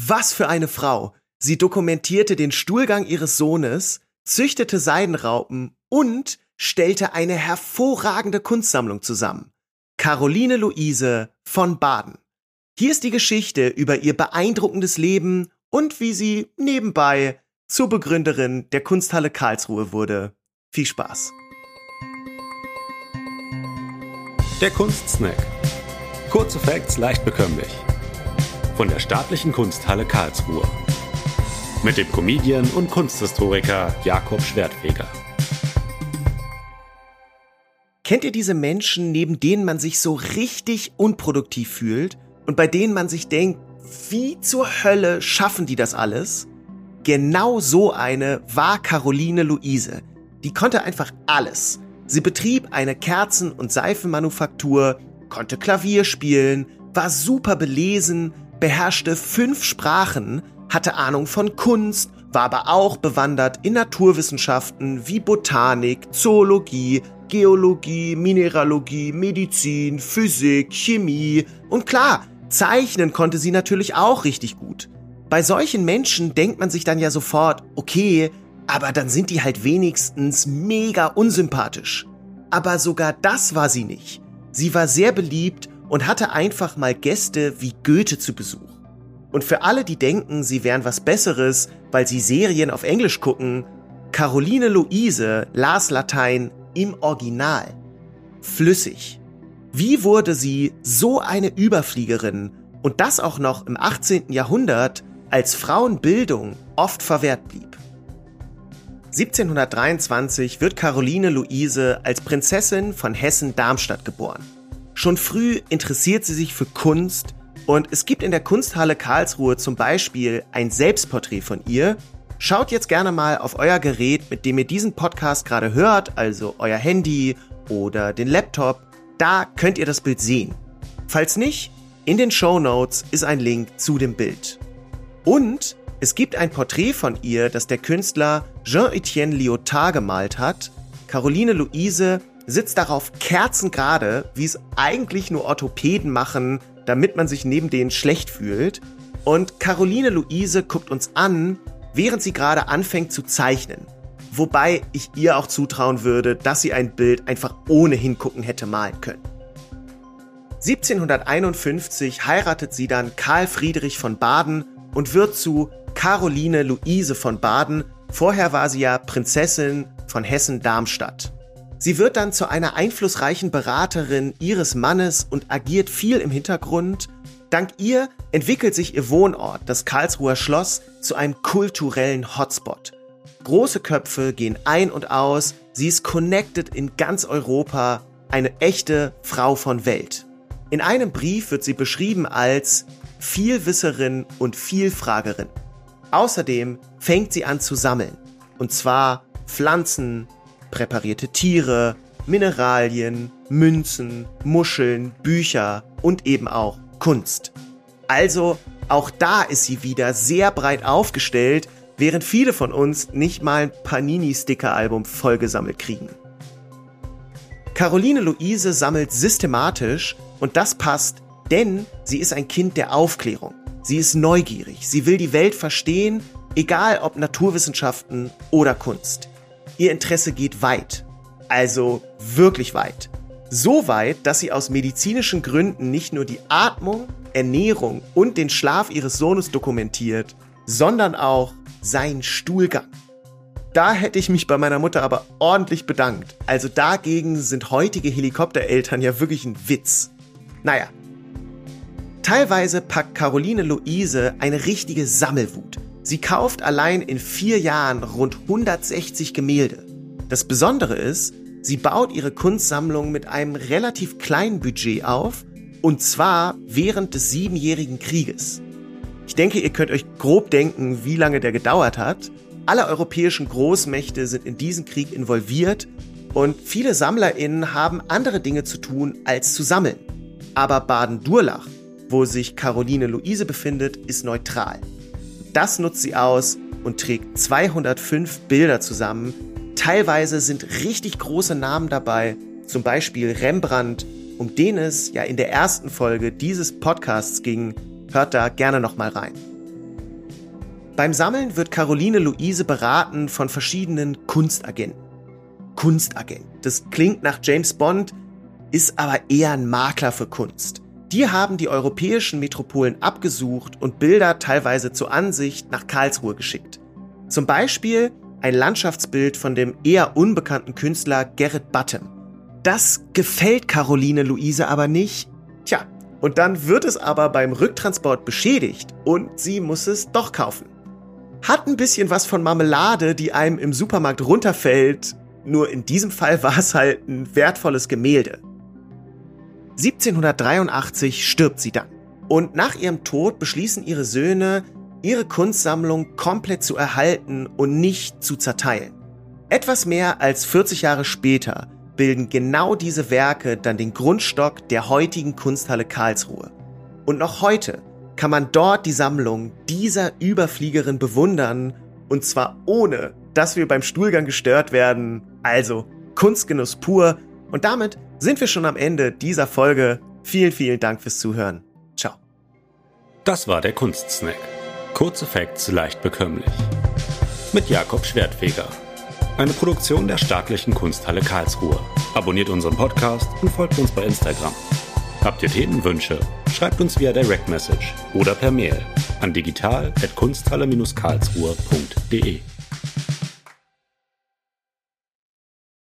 Was für eine Frau! Sie dokumentierte den Stuhlgang ihres Sohnes, züchtete Seidenraupen und stellte eine hervorragende Kunstsammlung zusammen. Caroline Luise von Baden. Hier ist die Geschichte über ihr beeindruckendes Leben und wie sie nebenbei zur Begründerin der Kunsthalle Karlsruhe wurde. Viel Spaß. Der Kunstsnack. Kurze Facts leicht bekömmlich. Von der Staatlichen Kunsthalle Karlsruhe. Mit dem Comedian und Kunsthistoriker Jakob Schwertfeger. Kennt ihr diese Menschen, neben denen man sich so richtig unproduktiv fühlt und bei denen man sich denkt, wie zur Hölle schaffen die das alles? Genau so eine war Caroline Luise. Die konnte einfach alles. Sie betrieb eine Kerzen- und Seifenmanufaktur, konnte Klavier spielen, war super belesen, beherrschte fünf Sprachen, hatte Ahnung von Kunst, war aber auch bewandert in Naturwissenschaften wie Botanik, Zoologie, Geologie, Mineralogie, Medizin, Physik, Chemie und klar, zeichnen konnte sie natürlich auch richtig gut. Bei solchen Menschen denkt man sich dann ja sofort, okay, aber dann sind die halt wenigstens mega unsympathisch. Aber sogar das war sie nicht. Sie war sehr beliebt und hatte einfach mal Gäste wie Goethe zu Besuch. Und für alle, die denken, sie wären was Besseres, weil sie Serien auf Englisch gucken, Caroline Luise las Latein im Original. Flüssig. Wie wurde sie so eine Überfliegerin und das auch noch im 18. Jahrhundert, als Frauenbildung oft verwehrt blieb? 1723 wird Caroline Luise als Prinzessin von Hessen-Darmstadt geboren. Schon früh interessiert sie sich für Kunst und es gibt in der Kunsthalle Karlsruhe zum Beispiel ein Selbstporträt von ihr. Schaut jetzt gerne mal auf euer Gerät, mit dem ihr diesen Podcast gerade hört, also euer Handy oder den Laptop. Da könnt ihr das Bild sehen. Falls nicht, in den Show Notes ist ein Link zu dem Bild. Und es gibt ein Porträt von ihr, das der Künstler Jean-Etienne Lyotard gemalt hat. Caroline Luise sitzt darauf kerzengerade, wie es eigentlich nur Orthopäden machen, damit man sich neben denen schlecht fühlt. Und Caroline Luise guckt uns an, während sie gerade anfängt zu zeichnen. Wobei ich ihr auch zutrauen würde, dass sie ein Bild einfach ohne hingucken hätte malen können. 1751 heiratet sie dann Karl Friedrich von Baden und wird zu Caroline Luise von Baden. Vorher war sie ja Prinzessin von Hessen-Darmstadt. Sie wird dann zu einer einflussreichen Beraterin ihres Mannes und agiert viel im Hintergrund. Dank ihr entwickelt sich ihr Wohnort, das Karlsruher Schloss, zu einem kulturellen Hotspot. Große Köpfe gehen ein und aus, sie ist connected in ganz Europa, eine echte Frau von Welt. In einem Brief wird sie beschrieben als Vielwisserin und Vielfragerin. Außerdem fängt sie an zu sammeln. Und zwar Pflanzen, präparierte Tiere, Mineralien, Münzen, Muscheln, Bücher und eben auch Kunst. Also auch da ist sie wieder sehr breit aufgestellt, während viele von uns nicht mal ein Panini-Sticker-Album vollgesammelt kriegen. Caroline Luise sammelt systematisch und das passt, denn sie ist ein Kind der Aufklärung. Sie ist neugierig, sie will die Welt verstehen, egal ob Naturwissenschaften oder Kunst. Ihr Interesse geht weit, also wirklich weit. So weit, dass sie aus medizinischen Gründen nicht nur die Atmung, Ernährung und den Schlaf ihres Sohnes dokumentiert, sondern auch seinen Stuhlgang. Da hätte ich mich bei meiner Mutter aber ordentlich bedankt. Also dagegen sind heutige Helikoptereltern ja wirklich ein Witz. Naja, Teilweise packt Caroline Luise eine richtige Sammelwut. Sie kauft allein in vier Jahren rund 160 Gemälde. Das Besondere ist, sie baut ihre Kunstsammlung mit einem relativ kleinen Budget auf, und zwar während des Siebenjährigen Krieges. Ich denke, ihr könnt euch grob denken, wie lange der gedauert hat. Alle europäischen Großmächte sind in diesen Krieg involviert und viele SammlerInnen haben andere Dinge zu tun, als zu sammeln. Aber Baden-Durlach wo sich Caroline Luise befindet, ist neutral. Das nutzt sie aus und trägt 205 Bilder zusammen. Teilweise sind richtig große Namen dabei, zum Beispiel Rembrandt, um den es ja in der ersten Folge dieses Podcasts ging. Hört da gerne nochmal rein. Beim Sammeln wird Caroline Luise beraten von verschiedenen Kunstagenten. Kunstagent. Das klingt nach James Bond, ist aber eher ein Makler für Kunst. Die haben die europäischen Metropolen abgesucht und Bilder teilweise zur Ansicht nach Karlsruhe geschickt. Zum Beispiel ein Landschaftsbild von dem eher unbekannten Künstler Gerrit Button. Das gefällt Caroline Luise aber nicht. Tja, und dann wird es aber beim Rücktransport beschädigt und sie muss es doch kaufen. Hat ein bisschen was von Marmelade, die einem im Supermarkt runterfällt, nur in diesem Fall war es halt ein wertvolles Gemälde. 1783 stirbt sie dann. Und nach ihrem Tod beschließen ihre Söhne, ihre Kunstsammlung komplett zu erhalten und nicht zu zerteilen. Etwas mehr als 40 Jahre später bilden genau diese Werke dann den Grundstock der heutigen Kunsthalle Karlsruhe. Und noch heute kann man dort die Sammlung dieser Überfliegerin bewundern, und zwar ohne, dass wir beim Stuhlgang gestört werden. Also Kunstgenuss pur. Und damit sind wir schon am Ende dieser Folge. Vielen, vielen Dank fürs Zuhören. Ciao. Das war der Kunstsnack. Kurze Facts leicht bekömmlich. Mit Jakob Schwertfeger. Eine Produktion der Staatlichen Kunsthalle Karlsruhe. Abonniert unseren Podcast und folgt uns bei Instagram. Habt ihr Themenwünsche? Schreibt uns via Direct Message oder per Mail an digital.kunsthalle-karlsruhe.de.